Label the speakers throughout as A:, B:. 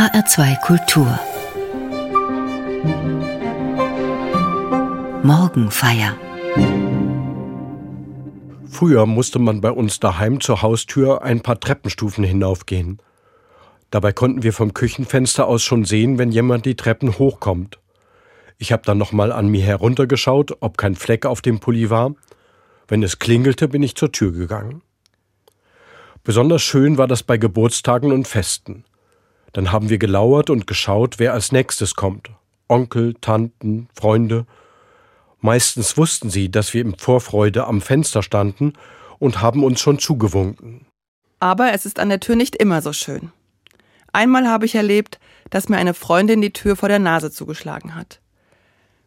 A: HR2 Kultur Morgenfeier
B: Früher musste man bei uns daheim zur Haustür ein paar Treppenstufen hinaufgehen. Dabei konnten wir vom Küchenfenster aus schon sehen, wenn jemand die Treppen hochkommt. Ich habe dann nochmal an mir heruntergeschaut, ob kein Fleck auf dem Pulli war. Wenn es klingelte, bin ich zur Tür gegangen. Besonders schön war das bei Geburtstagen und Festen. Dann haben wir gelauert und geschaut, wer als nächstes kommt. Onkel, Tanten, Freunde. Meistens wussten sie, dass wir im Vorfreude am Fenster standen und haben uns schon zugewunken.
C: Aber es ist an der Tür nicht immer so schön. Einmal habe ich erlebt, dass mir eine Freundin die Tür vor der Nase zugeschlagen hat.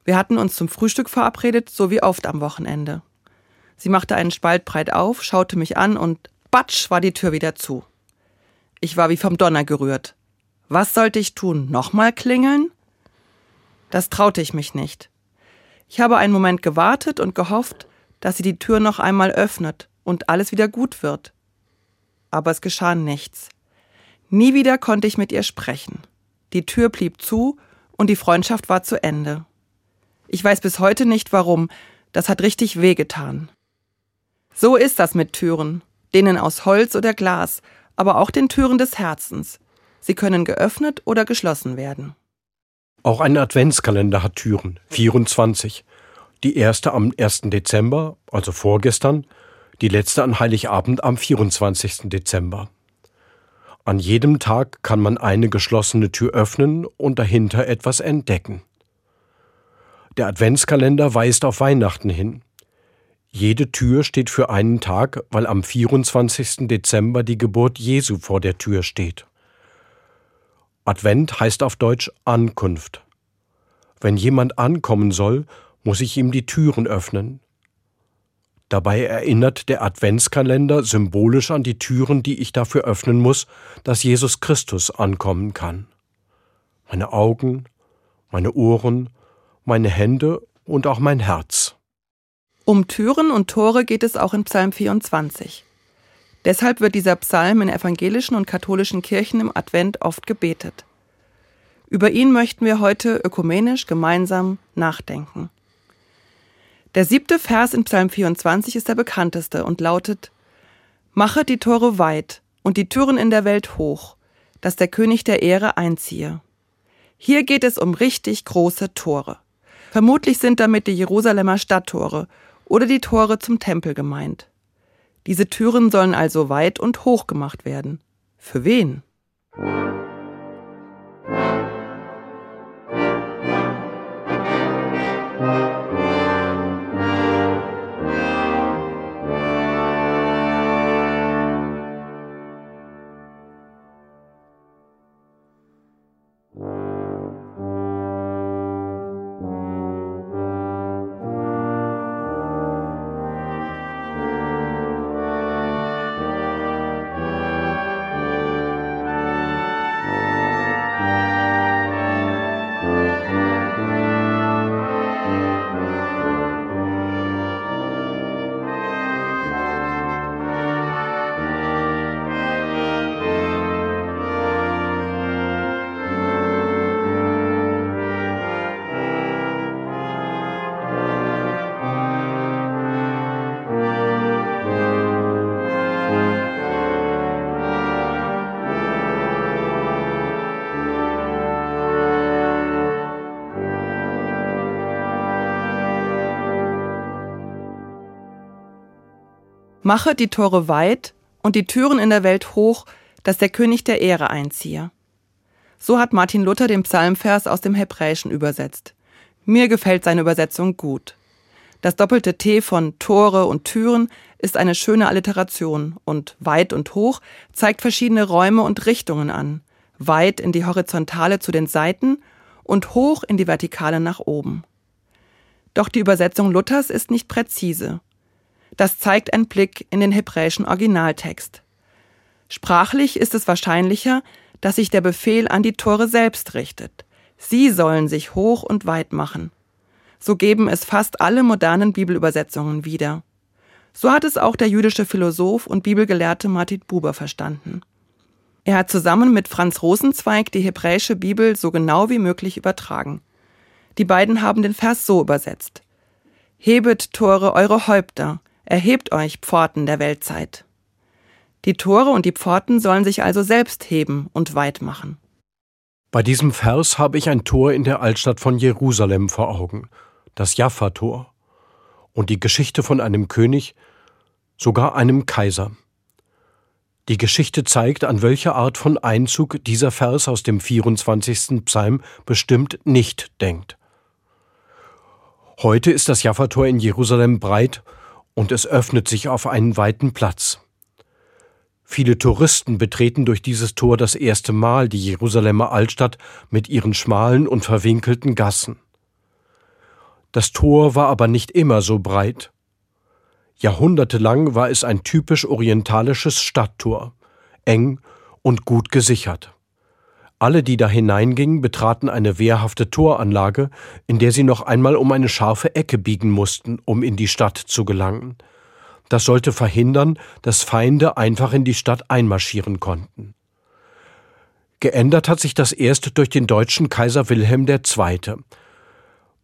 C: Wir hatten uns zum Frühstück verabredet, so wie oft am Wochenende. Sie machte einen Spalt breit auf, schaute mich an und batsch war die Tür wieder zu. Ich war wie vom Donner gerührt. Was sollte ich tun? Nochmal klingeln? Das traute ich mich nicht. Ich habe einen Moment gewartet und gehofft, dass sie die Tür noch einmal öffnet und alles wieder gut wird. Aber es geschah nichts. Nie wieder konnte ich mit ihr sprechen. Die Tür blieb zu und die Freundschaft war zu Ende. Ich weiß bis heute nicht warum, das hat richtig wehgetan. So ist das mit Türen denen aus Holz oder Glas, aber auch den Türen des Herzens. Sie können geöffnet oder geschlossen werden.
B: Auch ein Adventskalender hat Türen, 24. Die erste am 1. Dezember, also vorgestern, die letzte an Heiligabend am 24. Dezember. An jedem Tag kann man eine geschlossene Tür öffnen und dahinter etwas entdecken. Der Adventskalender weist auf Weihnachten hin. Jede Tür steht für einen Tag, weil am 24. Dezember die Geburt Jesu vor der Tür steht. Advent heißt auf Deutsch Ankunft. Wenn jemand ankommen soll, muss ich ihm die Türen öffnen. Dabei erinnert der Adventskalender symbolisch an die Türen, die ich dafür öffnen muss, dass Jesus Christus ankommen kann. Meine Augen, meine Ohren, meine Hände und auch mein Herz.
C: Um Türen und Tore geht es auch in Psalm 24. Deshalb wird dieser Psalm in evangelischen und katholischen Kirchen im Advent oft gebetet. Über ihn möchten wir heute ökumenisch gemeinsam nachdenken. Der siebte Vers in Psalm 24 ist der bekannteste und lautet Mache die Tore weit und die Türen in der Welt hoch, dass der König der Ehre einziehe. Hier geht es um richtig große Tore. Vermutlich sind damit die Jerusalemer Stadttore oder die Tore zum Tempel gemeint. Diese Türen sollen also weit und hoch gemacht werden. Für wen? Mache die Tore weit und die Türen in der Welt hoch, dass der König der Ehre einziehe. So hat Martin Luther den Psalmvers aus dem Hebräischen übersetzt. Mir gefällt seine Übersetzung gut. Das doppelte T von Tore und Türen ist eine schöne Alliteration und weit und hoch zeigt verschiedene Räume und Richtungen an. Weit in die Horizontale zu den Seiten und hoch in die Vertikale nach oben. Doch die Übersetzung Luthers ist nicht präzise das zeigt ein Blick in den hebräischen Originaltext. Sprachlich ist es wahrscheinlicher, dass sich der Befehl an die Tore selbst richtet. Sie sollen sich hoch und weit machen. So geben es fast alle modernen Bibelübersetzungen wieder. So hat es auch der jüdische Philosoph und Bibelgelehrte Martin Buber verstanden. Er hat zusammen mit Franz Rosenzweig die hebräische Bibel so genau wie möglich übertragen. Die beiden haben den Vers so übersetzt. Hebet Tore eure Häupter, erhebt euch Pforten der Weltzeit. Die Tore und die Pforten sollen sich also selbst heben und weit machen.
B: Bei diesem Vers habe ich ein Tor in der Altstadt von Jerusalem vor Augen, das Jaffa-Tor, und die Geschichte von einem König, sogar einem Kaiser. Die Geschichte zeigt, an welche Art von Einzug dieser Vers aus dem 24. Psalm bestimmt nicht denkt. Heute ist das Jaffa-Tor in Jerusalem breit und es öffnet sich auf einen weiten Platz. Viele Touristen betreten durch dieses Tor das erste Mal die Jerusalemer Altstadt mit ihren schmalen und verwinkelten Gassen. Das Tor war aber nicht immer so breit. Jahrhundertelang war es ein typisch orientalisches Stadttor, eng und gut gesichert. Alle, die da hineingingen, betraten eine wehrhafte Toranlage, in der sie noch einmal um eine scharfe Ecke biegen mussten, um in die Stadt zu gelangen. Das sollte verhindern, dass Feinde einfach in die Stadt einmarschieren konnten. Geändert hat sich das erst durch den deutschen Kaiser Wilhelm II.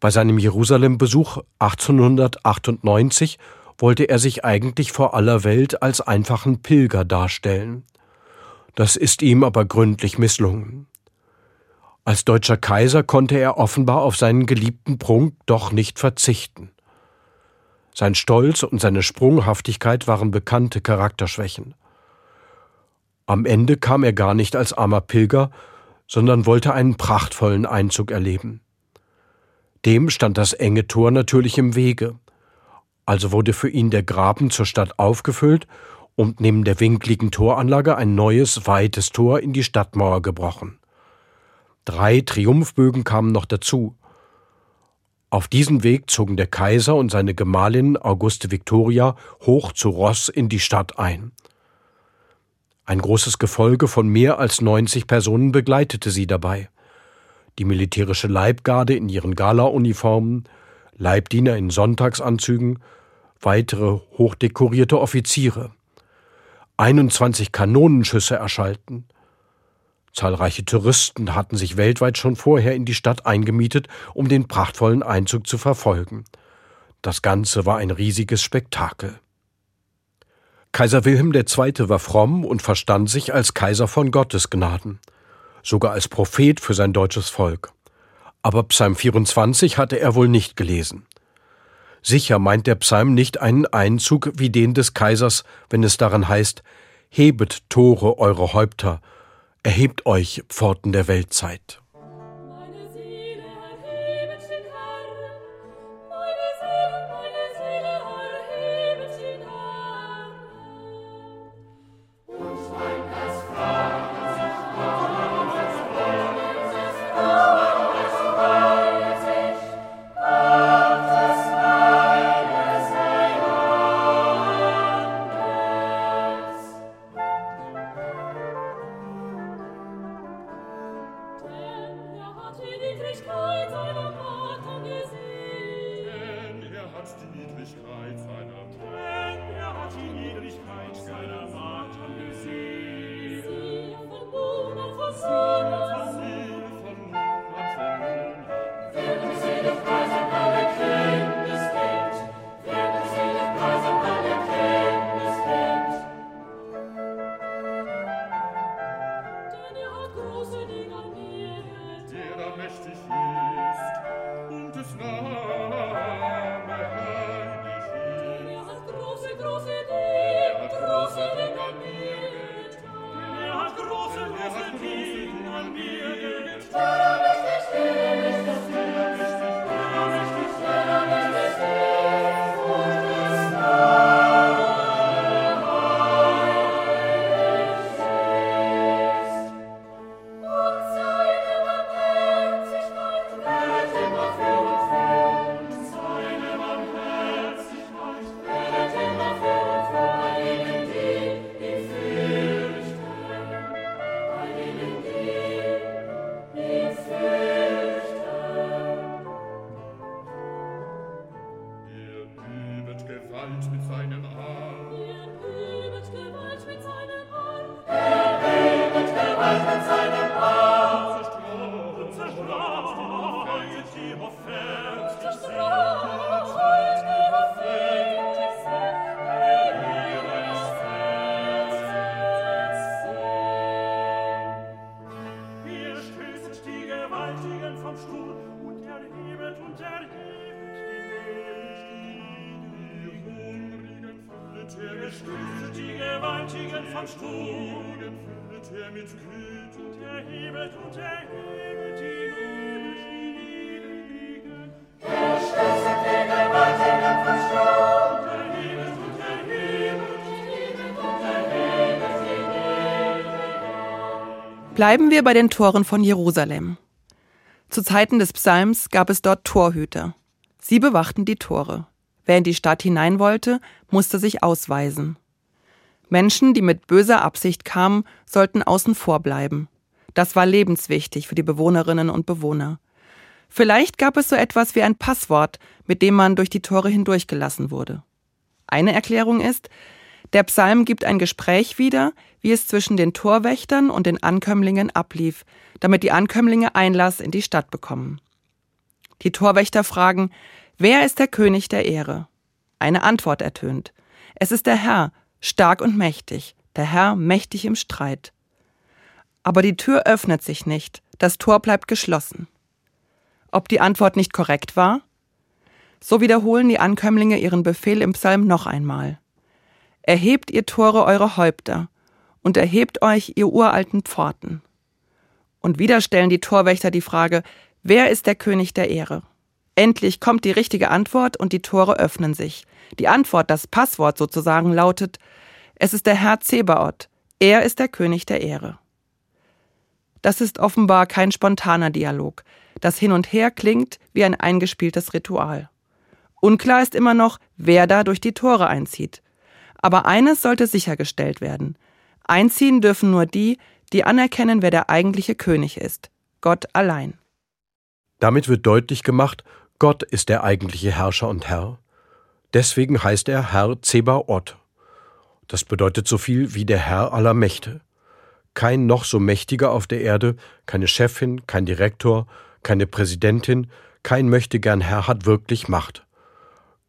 B: Bei seinem Jerusalem-Besuch 1898 wollte er sich eigentlich vor aller Welt als einfachen Pilger darstellen. Das ist ihm aber gründlich misslungen. Als deutscher Kaiser konnte er offenbar auf seinen geliebten Prunk doch nicht verzichten. Sein Stolz und seine Sprunghaftigkeit waren bekannte Charakterschwächen. Am Ende kam er gar nicht als armer Pilger, sondern wollte einen prachtvollen Einzug erleben. Dem stand das enge Tor natürlich im Wege. Also wurde für ihn der Graben zur Stadt aufgefüllt und neben der winkligen Toranlage ein neues, weites Tor in die Stadtmauer gebrochen. Drei Triumphbögen kamen noch dazu. Auf diesen Weg zogen der Kaiser und seine Gemahlin Auguste Victoria hoch zu Ross in die Stadt ein. Ein großes Gefolge von mehr als 90 Personen begleitete sie dabei. Die militärische Leibgarde in ihren Galauniformen, Leibdiener in Sonntagsanzügen, weitere hochdekorierte Offiziere. 21 Kanonenschüsse erschallten. Zahlreiche Touristen hatten sich weltweit schon vorher in die Stadt eingemietet, um den prachtvollen Einzug zu verfolgen. Das Ganze war ein riesiges Spektakel. Kaiser Wilhelm II. war fromm und verstand sich als Kaiser von Gottes Gnaden, sogar als Prophet für sein deutsches Volk. Aber Psalm 24 hatte er wohl nicht gelesen. Sicher meint der Psalm nicht einen Einzug wie den des Kaisers, wenn es daran heißt, Hebet Tore eure Häupter, erhebt euch Pforten der Weltzeit.
D: Gewalt mit seinem Arm. Er übet Gewalt mit seinem Arm.
C: Bleiben wir bei den Toren von Jerusalem. Zu Zeiten des Psalms gab es dort Torhüter. Sie bewachten die Tore. Wer in die Stadt hinein wollte, musste sich ausweisen. Menschen, die mit böser Absicht kamen, sollten außen vor bleiben. Das war lebenswichtig für die Bewohnerinnen und Bewohner. Vielleicht gab es so etwas wie ein Passwort, mit dem man durch die Tore hindurchgelassen wurde. Eine Erklärung ist, der Psalm gibt ein Gespräch wieder, wie es zwischen den Torwächtern und den Ankömmlingen ablief, damit die Ankömmlinge Einlass in die Stadt bekommen. Die Torwächter fragen, wer ist der König der Ehre? Eine Antwort ertönt. Es ist der Herr, stark und mächtig, der Herr mächtig im Streit. Aber die Tür öffnet sich nicht, das Tor bleibt geschlossen. Ob die Antwort nicht korrekt war? So wiederholen die Ankömmlinge ihren Befehl im Psalm noch einmal. Erhebt ihr Tore eure Häupter und erhebt euch ihr uralten Pforten. Und wieder stellen die Torwächter die Frage, wer ist der König der Ehre? Endlich kommt die richtige Antwort und die Tore öffnen sich. Die Antwort, das Passwort sozusagen, lautet, es ist der Herr Zebaoth, er ist der König der Ehre. Das ist offenbar kein spontaner Dialog. Das Hin und Her klingt wie ein eingespieltes Ritual. Unklar ist immer noch, wer da durch die Tore einzieht. Aber eines sollte sichergestellt werden. Einziehen dürfen nur die, die anerkennen, wer der eigentliche König ist. Gott allein.
B: Damit wird deutlich gemacht, Gott ist der eigentliche Herrscher und Herr. Deswegen heißt er Herr Zebaoth. Das bedeutet so viel wie der Herr aller Mächte. Kein noch so mächtiger auf der Erde, keine Chefin, kein Direktor, keine Präsidentin, kein Möchtegern Herr hat wirklich Macht.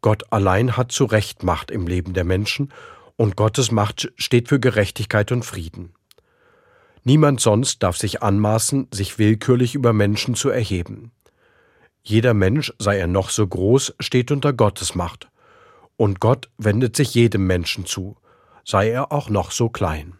B: Gott allein hat zu Recht Macht im Leben der Menschen und Gottes Macht steht für Gerechtigkeit und Frieden. Niemand sonst darf sich anmaßen, sich willkürlich über Menschen zu erheben. Jeder Mensch, sei er noch so groß, steht unter Gottes Macht. Und Gott wendet sich jedem Menschen zu, sei er auch noch so klein.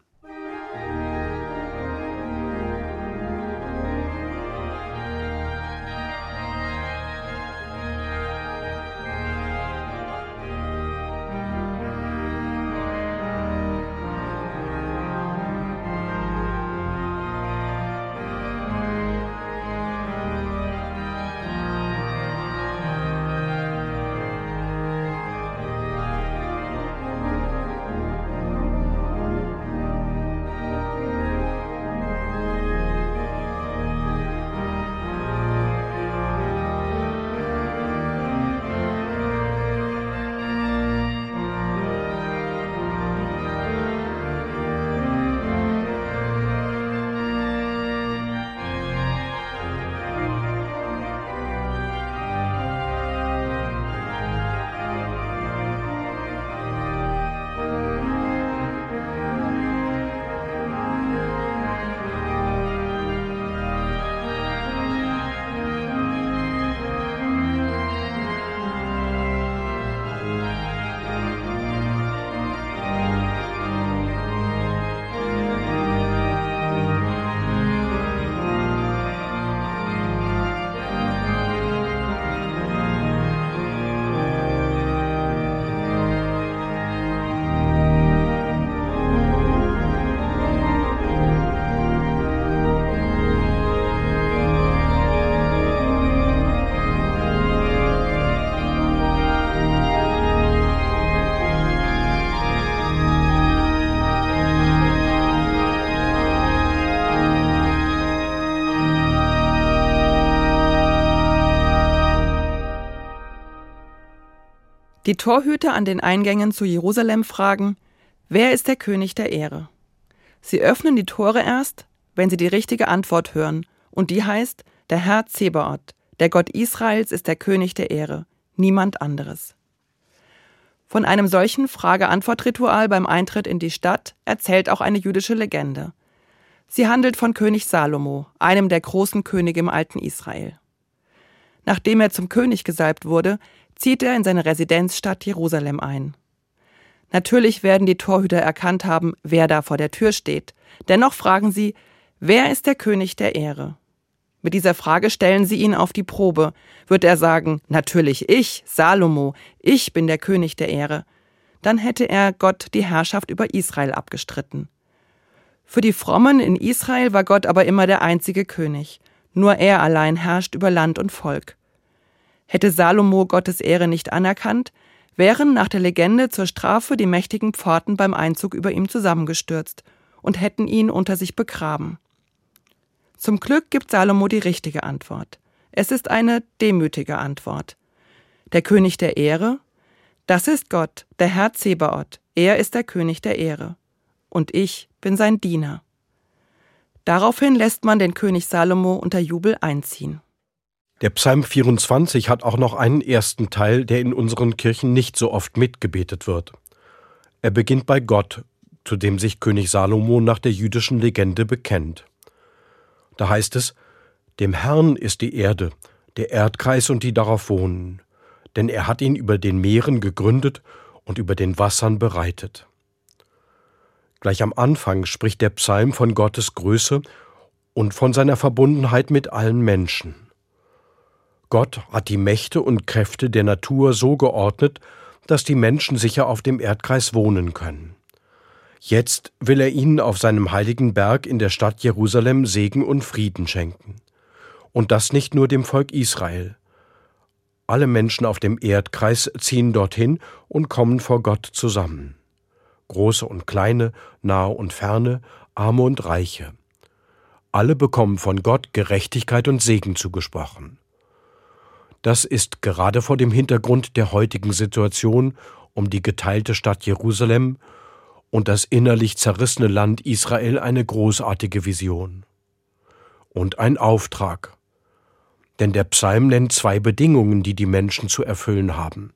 C: Die Torhüter an den Eingängen zu Jerusalem fragen, wer ist der König der Ehre? Sie öffnen die Tore erst, wenn sie die richtige Antwort hören, und die heißt, der Herr Zebaoth, der Gott Israels ist der König der Ehre, niemand anderes. Von einem solchen Frage-Antwort-Ritual beim Eintritt in die Stadt erzählt auch eine jüdische Legende. Sie handelt von König Salomo, einem der großen Könige im alten Israel. Nachdem er zum König gesalbt wurde, zieht er in seine Residenzstadt Jerusalem ein. Natürlich werden die Torhüter erkannt haben, wer da vor der Tür steht. Dennoch fragen sie, wer ist der König der Ehre? Mit dieser Frage stellen sie ihn auf die Probe. Wird er sagen, natürlich ich, Salomo, ich bin der König der Ehre, dann hätte er Gott die Herrschaft über Israel abgestritten. Für die Frommen in Israel war Gott aber immer der einzige König. Nur er allein herrscht über Land und Volk. Hätte Salomo Gottes Ehre nicht anerkannt, wären nach der Legende zur Strafe die mächtigen Pforten beim Einzug über ihm zusammengestürzt und hätten ihn unter sich begraben. Zum Glück gibt Salomo die richtige Antwort. Es ist eine demütige Antwort. Der König der Ehre? Das ist Gott, der Herr Zebaoth. Er ist der König der Ehre. Und ich bin sein Diener. Daraufhin lässt man den König Salomo unter Jubel einziehen.
B: Der Psalm 24 hat auch noch einen ersten Teil, der in unseren Kirchen nicht so oft mitgebetet wird. Er beginnt bei Gott, zu dem sich König Salomo nach der jüdischen Legende bekennt. Da heißt es, dem Herrn ist die Erde, der Erdkreis und die darauf wohnen, denn er hat ihn über den Meeren gegründet und über den Wassern bereitet. Gleich am Anfang spricht der Psalm von Gottes Größe und von seiner Verbundenheit mit allen Menschen. Gott hat die Mächte und Kräfte der Natur so geordnet, dass die Menschen sicher auf dem Erdkreis wohnen können. Jetzt will er ihnen auf seinem heiligen Berg in der Stadt Jerusalem Segen und Frieden schenken. Und das nicht nur dem Volk Israel. Alle Menschen auf dem Erdkreis ziehen dorthin und kommen vor Gott zusammen. Große und kleine, nahe und ferne, arme und reiche. Alle bekommen von Gott Gerechtigkeit und Segen zugesprochen. Das ist gerade vor dem Hintergrund der heutigen Situation um die geteilte Stadt Jerusalem und das innerlich zerrissene Land Israel eine großartige Vision. Und ein Auftrag. Denn der Psalm nennt zwei Bedingungen, die die Menschen zu erfüllen haben.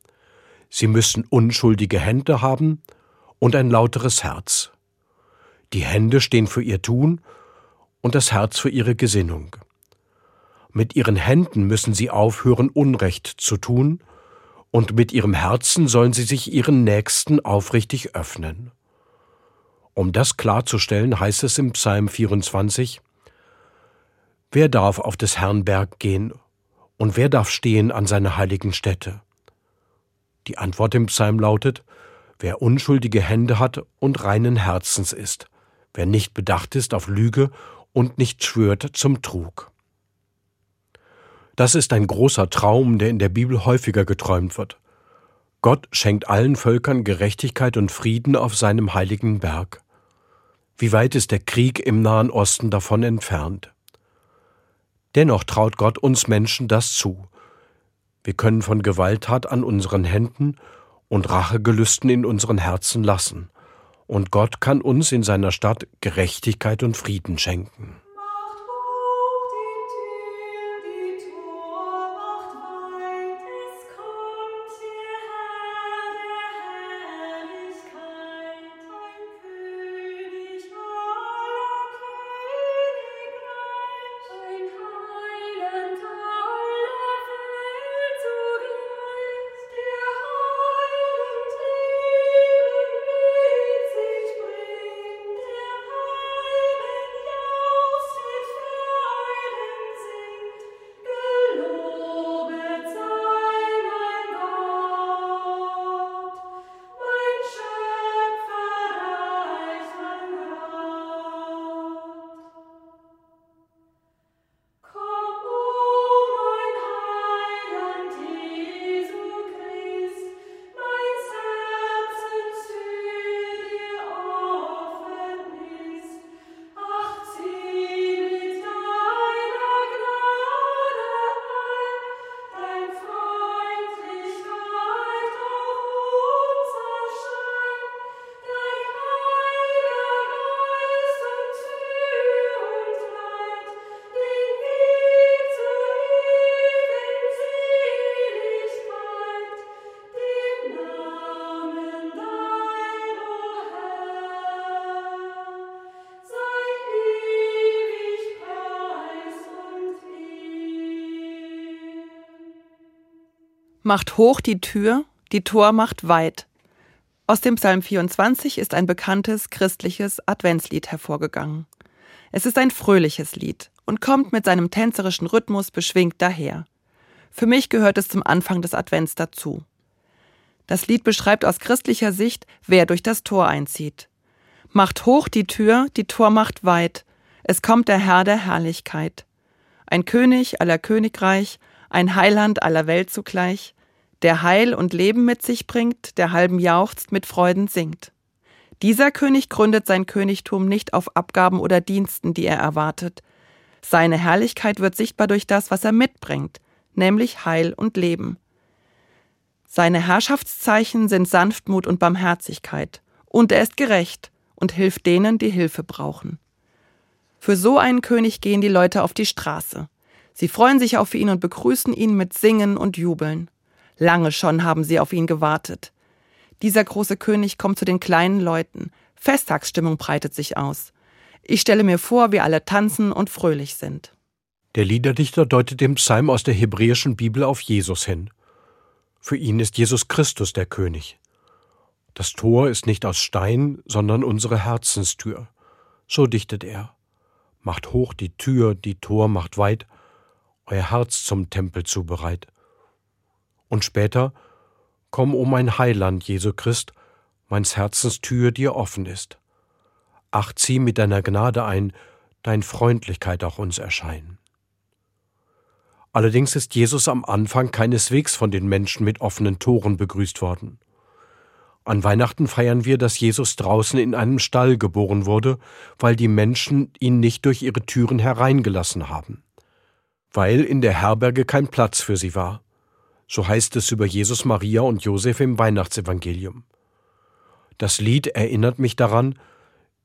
B: Sie müssen unschuldige Hände haben und ein lauteres Herz. Die Hände stehen für ihr Tun und das Herz für ihre Gesinnung. Mit ihren Händen müssen sie aufhören, Unrecht zu tun, und mit ihrem Herzen sollen sie sich ihren Nächsten aufrichtig öffnen. Um das klarzustellen, heißt es im Psalm 24, Wer darf auf des Herrn Berg gehen und wer darf stehen an seiner heiligen Stätte? Die Antwort im Psalm lautet, wer unschuldige Hände hat und reinen Herzens ist, wer nicht bedacht ist auf Lüge und nicht schwört zum Trug. Das ist ein großer Traum, der in der Bibel häufiger geträumt wird. Gott schenkt allen Völkern Gerechtigkeit und Frieden auf seinem heiligen Berg. Wie weit ist der Krieg im Nahen Osten davon entfernt? Dennoch traut Gott uns Menschen das zu. Wir können von Gewalttat an unseren Händen und Rachegelüsten in unseren Herzen lassen, und Gott kann uns in seiner Stadt Gerechtigkeit und Frieden schenken.
C: Macht hoch die Tür, die Tor macht weit. Aus dem Psalm 24 ist ein bekanntes christliches Adventslied hervorgegangen. Es ist ein fröhliches Lied und kommt mit seinem tänzerischen Rhythmus beschwingt daher. Für mich gehört es zum Anfang des Advents dazu. Das Lied beschreibt aus christlicher Sicht, wer durch das Tor einzieht. Macht hoch die Tür, die Tor macht weit, es kommt der Herr der Herrlichkeit. Ein König aller Königreich, ein Heiland aller Welt zugleich, der Heil und Leben mit sich bringt, der halben jauchzt, mit Freuden singt. Dieser König gründet sein Königtum nicht auf Abgaben oder Diensten, die er erwartet. Seine Herrlichkeit wird sichtbar durch das, was er mitbringt, nämlich Heil und Leben. Seine Herrschaftszeichen sind Sanftmut und Barmherzigkeit, und er ist gerecht und hilft denen, die Hilfe brauchen. Für so einen König gehen die Leute auf die Straße. Sie freuen sich auf ihn und begrüßen ihn mit Singen und Jubeln. Lange schon haben sie auf ihn gewartet. Dieser große König kommt zu den kleinen Leuten. Festtagsstimmung breitet sich aus. Ich stelle mir vor, wie alle tanzen und fröhlich sind.
B: Der Liederdichter deutet den Psalm aus der hebräischen Bibel auf Jesus hin. Für ihn ist Jesus Christus der König. Das Tor ist nicht aus Stein, sondern unsere Herzenstür. So dichtet er. Macht hoch die Tür, die Tor macht weit, euer Herz zum Tempel zubereit. Und später, komm, o mein Heiland, Jesu Christ, meins Herzens Tür dir offen ist. Ach, zieh mit deiner Gnade ein, dein Freundlichkeit auch uns erscheinen. Allerdings ist Jesus am Anfang keineswegs von den Menschen mit offenen Toren begrüßt worden. An Weihnachten feiern wir, dass Jesus draußen in einem Stall geboren wurde, weil die Menschen ihn nicht durch ihre Türen hereingelassen haben. Weil in der Herberge kein Platz für sie war. So heißt es über Jesus, Maria und Josef im Weihnachtsevangelium. Das Lied erinnert mich daran,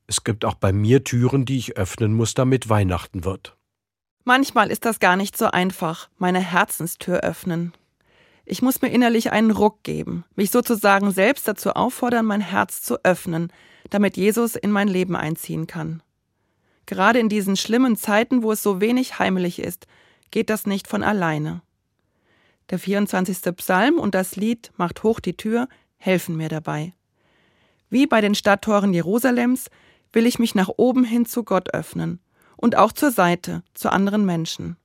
B: es gibt auch bei mir Türen, die ich öffnen muss, damit Weihnachten wird.
C: Manchmal ist das gar nicht so einfach, meine Herzenstür öffnen. Ich muss mir innerlich einen Ruck geben, mich sozusagen selbst dazu auffordern, mein Herz zu öffnen, damit Jesus in mein Leben einziehen kann. Gerade in diesen schlimmen Zeiten, wo es so wenig heimelig ist, geht das nicht von alleine. Der 24. Psalm und das Lied Macht hoch die Tür helfen mir dabei. Wie bei den Stadttoren Jerusalems will ich mich nach oben hin zu Gott öffnen und auch zur Seite, zu anderen Menschen.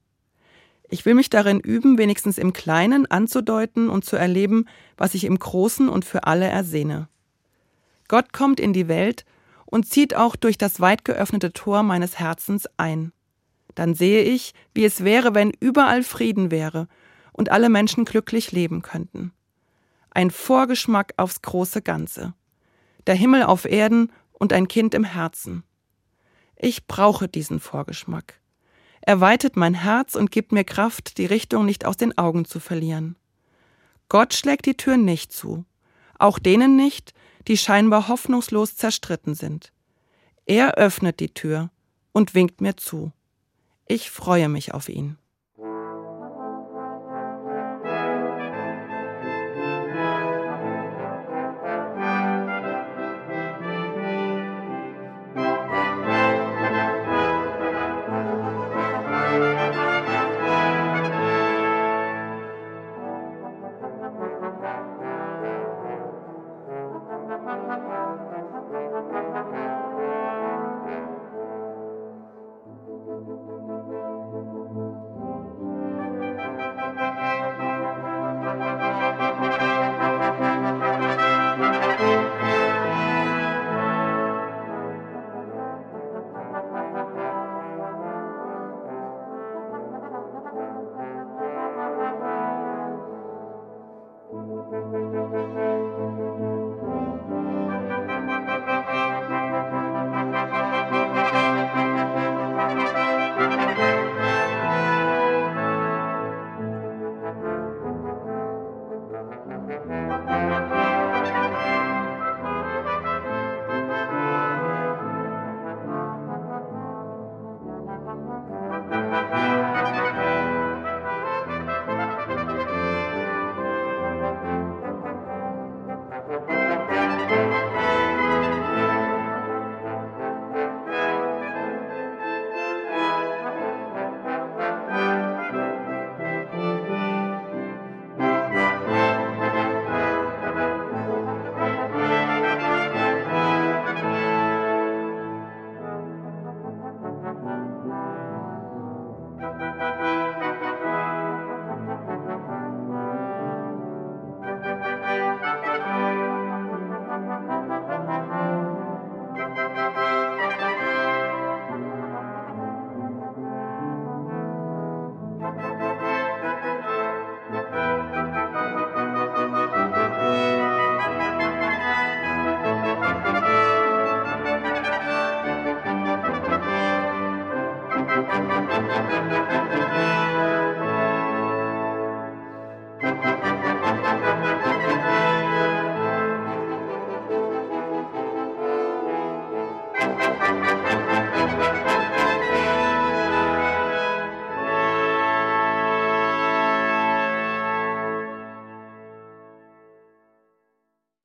C: Ich will mich darin üben, wenigstens im Kleinen anzudeuten und zu erleben, was ich im Großen und für alle ersehne. Gott kommt in die Welt und zieht auch durch das weit geöffnete Tor meines Herzens ein. Dann sehe ich, wie es wäre, wenn überall Frieden wäre und alle Menschen glücklich leben könnten. Ein Vorgeschmack aufs große Ganze. Der Himmel auf Erden und ein Kind im Herzen. Ich brauche diesen Vorgeschmack. Er weitet mein Herz und gibt mir Kraft, die Richtung nicht aus den Augen zu verlieren. Gott schlägt die Tür nicht zu, auch denen nicht, die scheinbar hoffnungslos zerstritten sind. Er öffnet die Tür und winkt mir zu. Ich freue mich auf ihn.